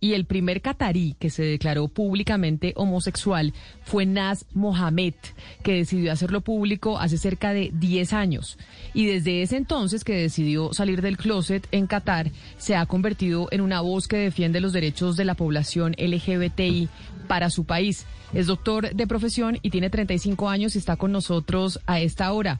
y el primer catarí que se declaró públicamente homosexual fue Naz Mohamed, que decidió hacerlo público hace cerca de 10 años. Y desde ese entonces que decidió salir del closet en Qatar, se ha convertido en una voz que defiende los derechos de la población LGBTI para su país. Es doctor de profesión y tiene 35 años y está con nosotros a esta hora.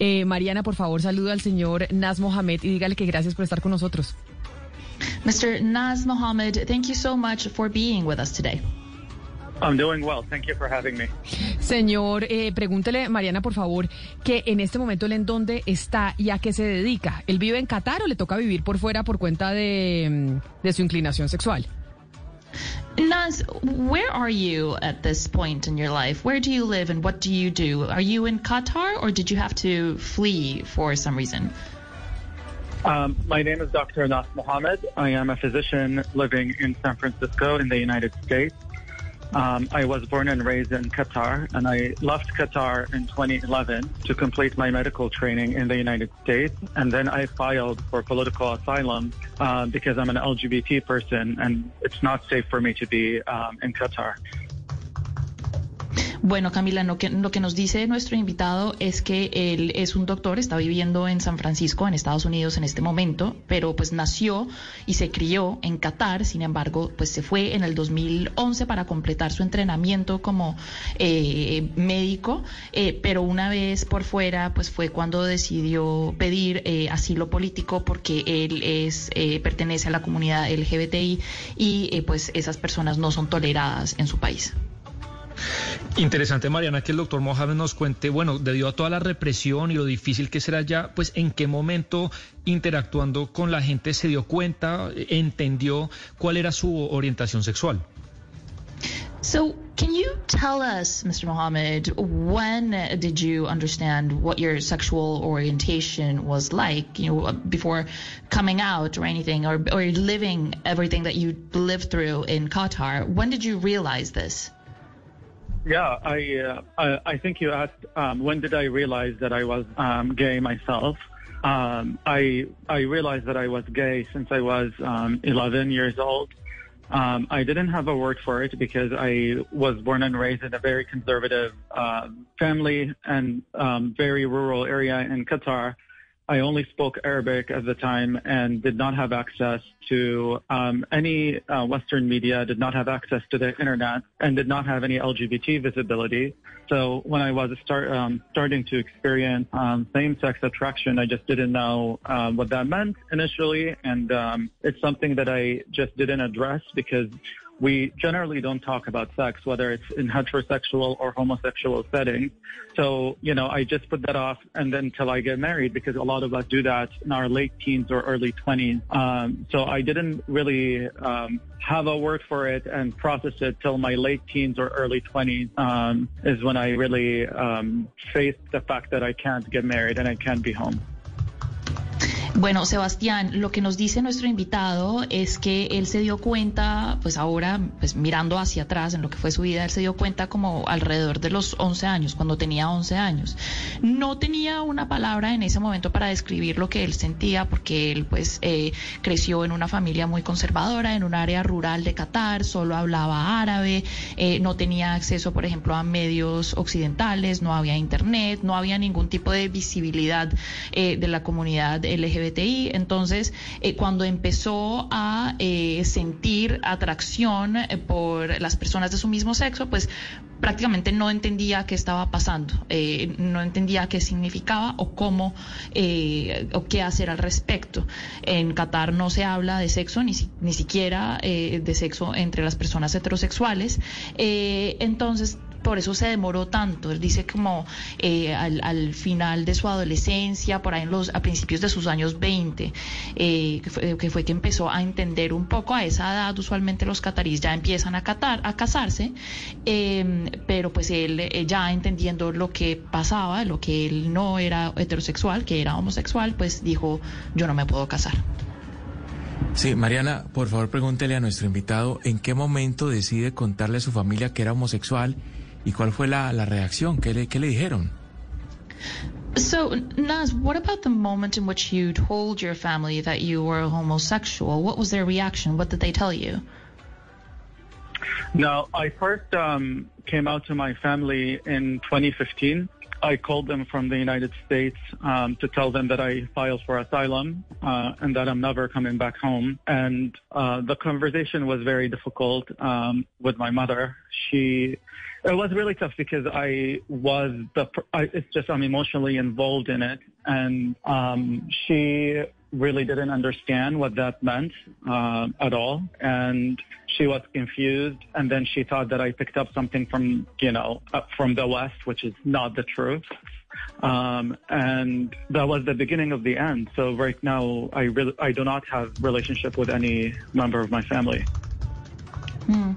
Eh, Mariana, por favor, saluda al señor Naz Mohamed y dígale que gracias por estar con nosotros. Mr. Nas Mohamed, thank you so much for being with us today. I'm doing well. Thank you for having me. Señor, eh, pregúntele, Mariana, por favor, que en este momento él en dónde está y a qué se dedica. ¿Él vive en Qatar o le toca vivir por fuera por cuenta de, mm, de su inclinación sexual? Nas, where are you at this point in your life? Where do you live and what do you do? Are you in Qatar or did you have to flee for some reason? Um, my name is Dr. Anas Mohammed. I am a physician living in San Francisco in the United States. Um, I was born and raised in Qatar, and I left Qatar in 2011 to complete my medical training in the United States. And then I filed for political asylum uh, because I'm an LGBT person, and it's not safe for me to be um, in Qatar. Bueno, Camila, lo que, lo que nos dice nuestro invitado es que él es un doctor, está viviendo en San Francisco, en Estados Unidos en este momento, pero pues nació y se crió en Qatar, sin embargo, pues se fue en el 2011 para completar su entrenamiento como eh, médico, eh, pero una vez por fuera, pues fue cuando decidió pedir eh, asilo político porque él es pertenece a la comunidad LGBTI y pues esas personas no son toleradas en su país. Interesante, Mariana, que el doctor Mohamed nos cuente, bueno, debido a toda la represión y lo difícil que será ya, pues en qué momento interactuando con la gente se dio cuenta, entendió cuál era su orientación sexual. So, can you tell us, Mr. Mohammed, when did you understand what your sexual orientation was like, you know, before coming out or anything, or, or living everything that you lived through in Qatar? When did you realize this? Yeah, I, uh, I, I think you asked um, when did I realize that I was um, gay myself. Um, I I realized that I was gay since I was um, 11 years old. Um, I didn't have a word for it because I was born and raised in a very conservative uh, family and um, very rural area in Qatar. I only spoke Arabic at the time and did not have access to um, any uh, Western media, did not have access to the internet, and did not have any LGBT visibility. So when I was start, um, starting to experience um, same-sex attraction, I just didn't know um, what that meant initially, and um, it's something that I just didn't address because we generally don't talk about sex, whether it's in heterosexual or homosexual settings. So, you know, I just put that off and then until I get married because a lot of us do that in our late teens or early 20s. Um, so I didn't really um, have a word for it and process it till my late teens or early 20s um, is when I really um, faced the fact that I can't get married and I can't be home. Bueno, Sebastián, lo que nos dice nuestro invitado es que él se dio cuenta, pues ahora, pues mirando hacia atrás en lo que fue su vida, él se dio cuenta como alrededor de los 11 años, cuando tenía 11 años. No tenía una palabra en ese momento para describir lo que él sentía, porque él pues eh, creció en una familia muy conservadora, en un área rural de Qatar, solo hablaba árabe, eh, no tenía acceso, por ejemplo, a medios occidentales, no había internet, no había ningún tipo de visibilidad eh, de la comunidad LGBT entonces, eh, cuando empezó a eh, sentir atracción eh, por las personas de su mismo sexo, pues prácticamente no entendía qué estaba pasando, no entendía qué significaba o cómo o qué hacer al respecto. En Qatar no se habla de sexo, ni, ni siquiera de sexo entre las personas heterosexuales. entonces, por eso se demoró tanto. Él dice como eh, al, final de su adolescencia, por ahí en los, a principios de sus años 20, eh, que, fue, que, empezó a entender un poco a esa edad. Usualmente los cataríes ya empiezan a, catar, a casarse, em, pero pues él eh, ya entendiendo lo que pasaba, lo que él no era heterosexual, que era homosexual, pues dijo, yo no me puedo casar. Sí, Mariana, por favor pregúntele a nuestro invitado en qué momento decide contarle a su familia que era homosexual ¿Y cuál fue la, la reacción? ¿Qué le, ¿Qué le dijeron? So, Nas, what about the moment in which you told your family that you were homosexual? What was their reaction? What did they tell you? No, I first um, came out to my family in 2015. I called them from the United States um, to tell them that I filed for asylum uh, and that I'm never coming back home. And uh, the conversation was very difficult um, with my mother. She, it was really tough because I was the, I, it's just I'm emotionally involved in it, and um, she really didn't understand what that meant uh, at all. And she was confused. And then she thought that I picked up something from, you know, uh, from the West, which is not the truth. Um, and that was the beginning of the end. So right now, I really, I do not have relationship with any member of my family. Mm.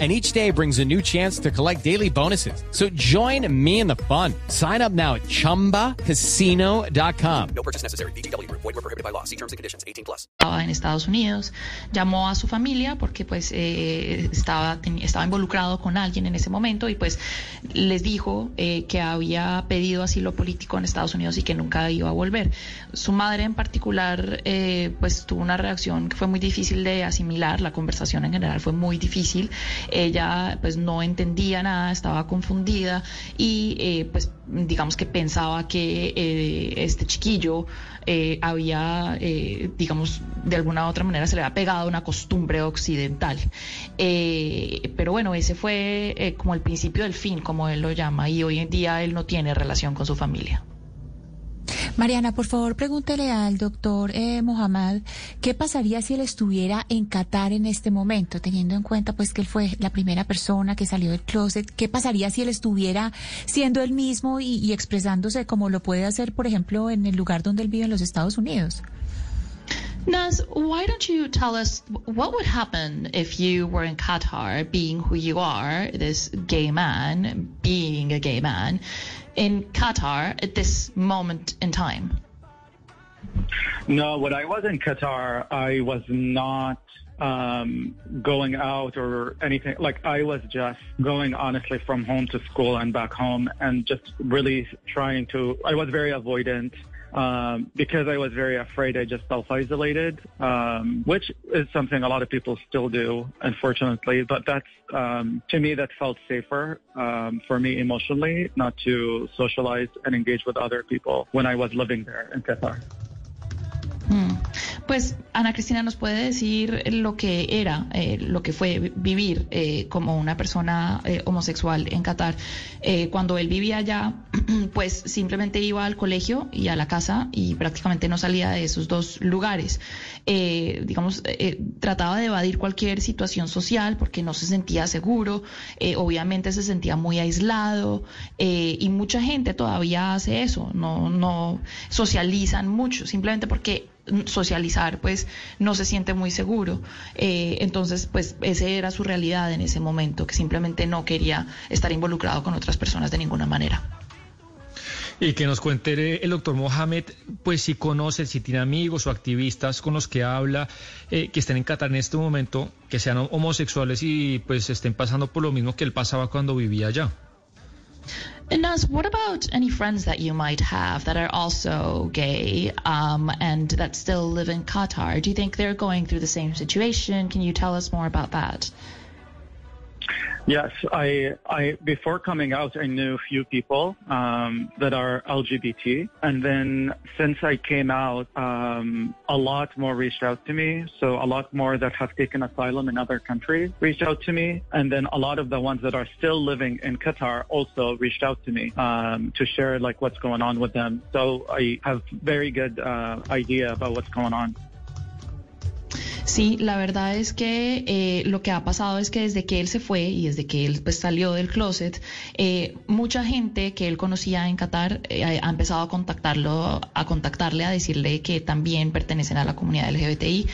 and each day brings a new chance to collect daily bonuses. So join me in the fun. Sign up now at ChumbaCasino.com. No purchase necessary. BGW. Void were prohibited by law. See terms and conditions. 18 plus. En Estados Unidos, llamó a su familia porque pues eh, estaba, estaba involucrado con alguien en ese momento y pues les dijo eh, que había pedido asilo político en Estados Unidos y que nunca iba a volver. Su madre en particular eh, pues tuvo una reacción que fue muy difícil de asimilar. La conversación en general fue muy difícil. Ella pues no entendía nada, estaba confundida y eh, pues digamos que pensaba que eh, este chiquillo eh, había, eh, digamos, de alguna u otra manera se le había pegado una costumbre occidental. Eh, pero bueno, ese fue como el principio del fin, como él lo llama, y hoy en día él no tiene relación con su familia. Mariana, por favor, pregúntele al doctor eh, Mohamed qué pasaría si él estuviera en Qatar en este momento, teniendo en cuenta pues que él fue la primera persona que salió del closet. ¿Qué pasaría si él estuviera siendo él mismo y, expresándose como lo puede hacer, por ejemplo, en el lugar donde él vive en los Estados Unidos? Naz, why don't you tell us what would happen if you were in Qatar, being who you are, this gay man, being a gay man, in Qatar at this moment in time? No, when I was in Qatar, I was not um, going out or anything. Like I was just going honestly from home to school and back home and just really trying to, I was very avoidant. Um, because I was very afraid, I just self-isolated, um, which is something a lot of people still do, unfortunately. But that's um, to me that felt safer um, for me emotionally, not to socialize and engage with other people when I was living there in Qatar. Pues Ana Cristina nos puede decir lo que era, eh, lo que fue vivir eh, como una persona eh, homosexual en Qatar. Eh, cuando él vivía allá, pues simplemente iba al colegio y a la casa y prácticamente no salía de esos dos lugares. Digamos, trataba de evadir cualquier situación social porque no se sentía seguro, obviamente se sentía muy aislado y mucha gente todavía hace eso, no, no socializan mucho, simplemente porque socializar pues no se siente muy seguro eh, entonces pues esa era su realidad en ese momento que simplemente no quería estar involucrado con otras personas de ninguna manera Y que nos cuente el doctor Mohamed, pues si conoce, si tiene amigos o activistas con los que habla, eh, que estén en Qatar en este momento, que sean homosexuales y pues estén pasando por lo mismo que él pasaba cuando vivía allá. And Nas, what about any friends that you might have that are also gay um, and that still live in Qatar? Do you think they're going through the same situation? Can you tell us more about that? Yes, I, I before coming out, I knew a few people um, that are LGBT, and then since I came out, um, a lot more reached out to me. So a lot more that have taken asylum in other countries reached out to me, and then a lot of the ones that are still living in Qatar also reached out to me um, to share like what's going on with them. So I have very good uh, idea about what's going on. Sí, la verdad es que eh, lo que ha pasado es que desde que él se fue y desde que él pues, salió del closet, eh, mucha gente que él conocía en Qatar eh, ha empezado a contactarlo, a contactarle, a decirle que también pertenecen a la comunidad LGBTI.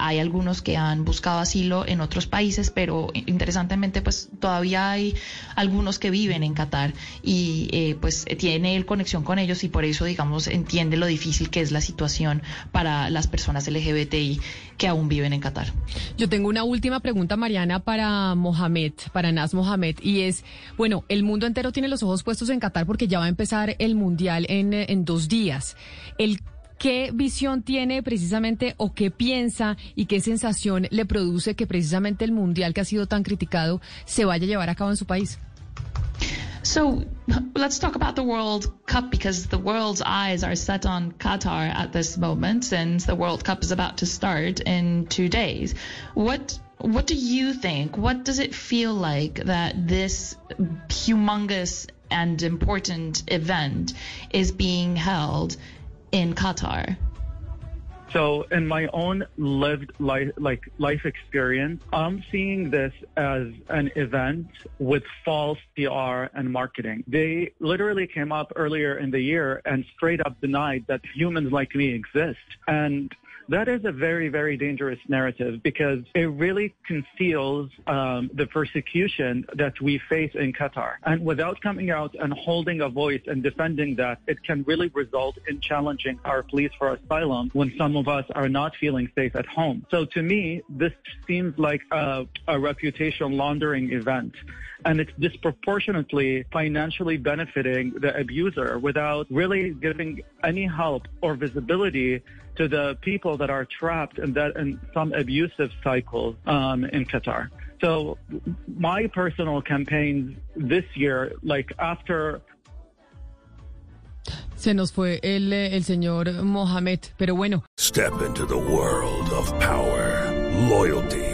hay algunos que han buscado asilo en otros países, pero interesantemente pues todavía hay algunos que viven en Qatar y pues tiene él conexión con ellos y por eso digamos entiende lo difícil que es la situación para las personas LGBTI que aún viven en Qatar. Yo tengo una última pregunta, Mariana, para Mohamed, para Nas Mohamed, y es, bueno, el mundo entero tiene los ojos puestos en Qatar porque ya va a empezar el Mundial en, en dos días. El ¿Qué visión tiene precisamente o qué piensa y qué sensación le produce que precisamente el Mundial que ha sido tan criticado se vaya a llevar a cabo en su país? So let's talk about the World Cup because the world's eyes are set on Qatar at this moment, since the World Cup is about to start in two days. What what do you think? What does it feel like that this humongous and important event is being held in Qatar? So in my own lived life, like life experience, I'm seeing this as an event with false PR and marketing. They literally came up earlier in the year and straight up denied that humans like me exist. And that is a very, very dangerous narrative because it really conceals um, the persecution that we face in Qatar. And without coming out and holding a voice and defending that, it can really result in challenging our pleas for asylum when some of us are not feeling safe at home. So to me, this seems like a, a reputation laundering event and it's disproportionately financially benefiting the abuser without really giving any help or visibility to the people that are trapped in that in some abusive cycles um, in Qatar. So my personal campaign this year, like after Se nos fue el, el señor Mohamed, pero bueno. Step into the world of power, loyalty